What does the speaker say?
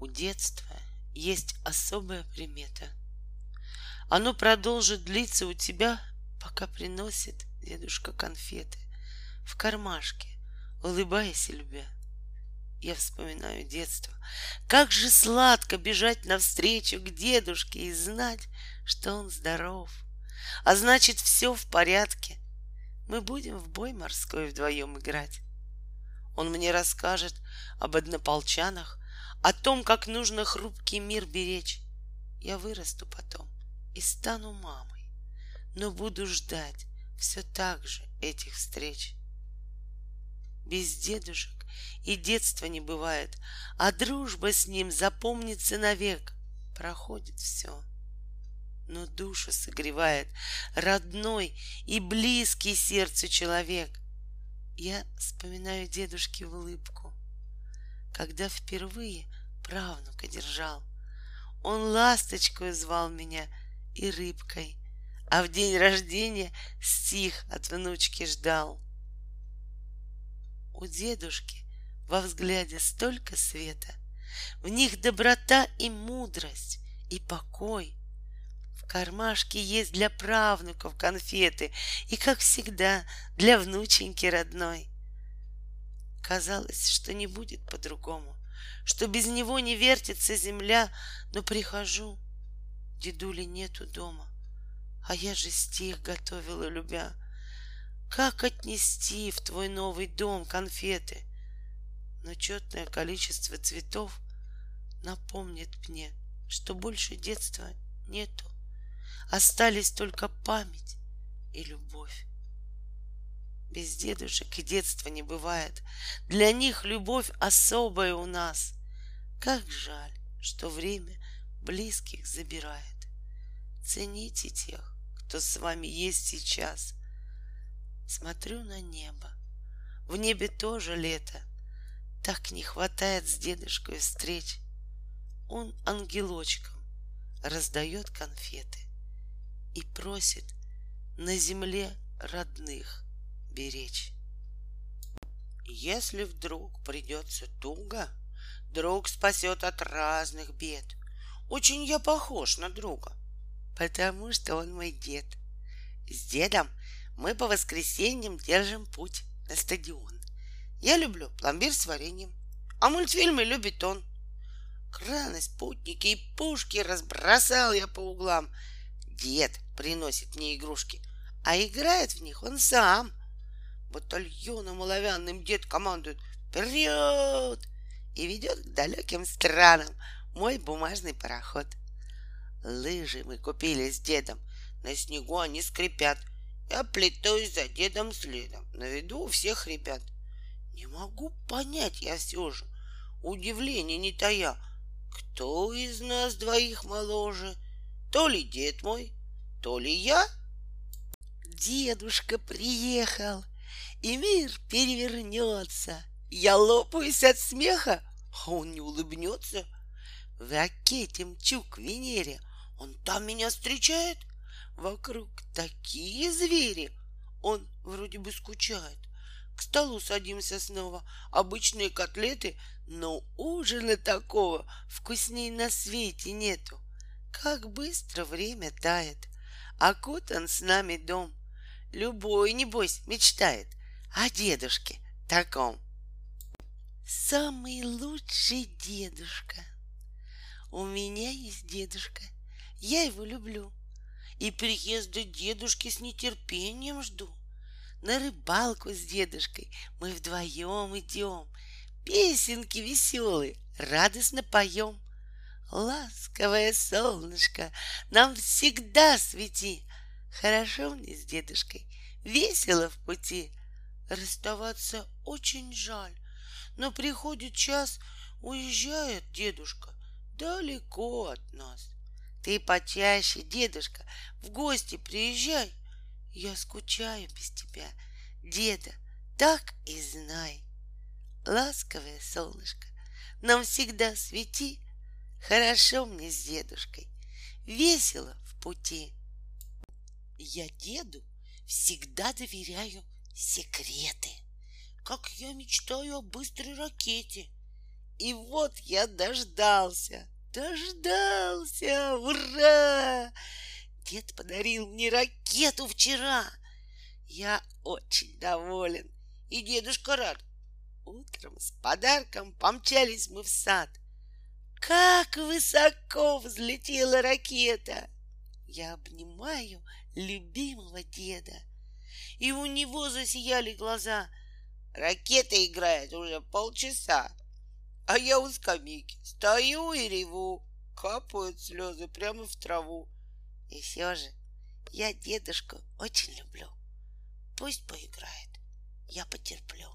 У детства есть особая примета. Оно продолжит длиться у тебя, пока приносит дедушка конфеты в кармашке, улыбаясь и любя. Я вспоминаю детство. Как же сладко бежать навстречу к дедушке и знать, что он здоров. А значит, все в порядке. Мы будем в бой морской вдвоем играть. Он мне расскажет об однополчанах, о том, как нужно хрупкий мир беречь. Я вырасту потом и стану мамой, но буду ждать все так же этих встреч. Без дедушек и детства не бывает, а дружба с ним запомнится навек. Проходит все, но душу согревает родной и близкий сердцу человек. Я вспоминаю дедушки в улыбку, когда впервые правнука держал. Он ласточкой звал меня и рыбкой, а в день рождения стих от внучки ждал. У дедушки во взгляде столько света, в них доброта и мудрость, и покой. В кармашке есть для правнуков конфеты, и, как всегда, для внученьки родной. Казалось, что не будет по-другому, что без него не вертится земля, но прихожу, дедули нету дома, а я же стих готовила, любя. Как отнести в твой новый дом конфеты? Но четное количество цветов напомнит мне, что больше детства нету. Остались только память и любовь. Без дедушек и детства не бывает. Для них любовь особая у нас. Как жаль, что время близких забирает. Цените тех, кто с вами есть сейчас — Смотрю на небо. В небе тоже лето. Так не хватает с дедушкой встреч. Он ангелочком раздает конфеты и просит на земле родных беречь. Если вдруг придется туго, друг спасет от разных бед. Очень я похож на друга, потому что он мой дед. С дедом мы по воскресеньям держим путь на стадион. Я люблю пломбир с вареньем, а мультфильмы любит он. Краны, спутники и пушки разбросал я по углам. Дед приносит мне игрушки, а играет в них он сам. Батальоном оловянным дед командует «Вперед!» и ведет к далеким странам мой бумажный пароход. Лыжи мы купили с дедом, на снегу они скрипят, я плетусь за дедом следом, на виду у всех ребят. Не могу понять я все же, удивление не тая, кто из нас двоих моложе, то ли дед мой, то ли я? Дедушка приехал, и мир перевернется. Я лопаюсь от смеха, а он не улыбнется. В ракете мчу к Венере, он там меня встречает, Вокруг такие звери. Он вроде бы скучает. К столу садимся снова. Обычные котлеты, но ужина такого вкусней на свете нету. Как быстро время тает. Окутан с нами дом. Любой, небось, мечтает о дедушке таком. Самый лучший дедушка. У меня есть дедушка. Я его люблю и приезда дедушки с нетерпением жду. На рыбалку с дедушкой мы вдвоем идем, песенки веселые, радостно поем. Ласковое солнышко нам всегда свети. Хорошо мне с дедушкой, весело в пути. Расставаться очень жаль, но приходит час, уезжает дедушка далеко от нас. Ты почаще, дедушка, в гости приезжай. Я скучаю без тебя, деда, так и знай. Ласковое солнышко, нам всегда свети. Хорошо мне с дедушкой, весело в пути. Я деду всегда доверяю секреты, как я мечтаю о быстрой ракете. И вот я дождался, дождался, ура! Дед подарил мне ракету вчера. Я очень доволен, и дедушка рад. Утром с подарком помчались мы в сад. Как высоко взлетела ракета! Я обнимаю любимого деда, и у него засияли глаза. Ракета играет уже полчаса, а я у скамейки стою и реву, капают слезы прямо в траву. И все же я дедушку очень люблю. Пусть поиграет, я потерплю.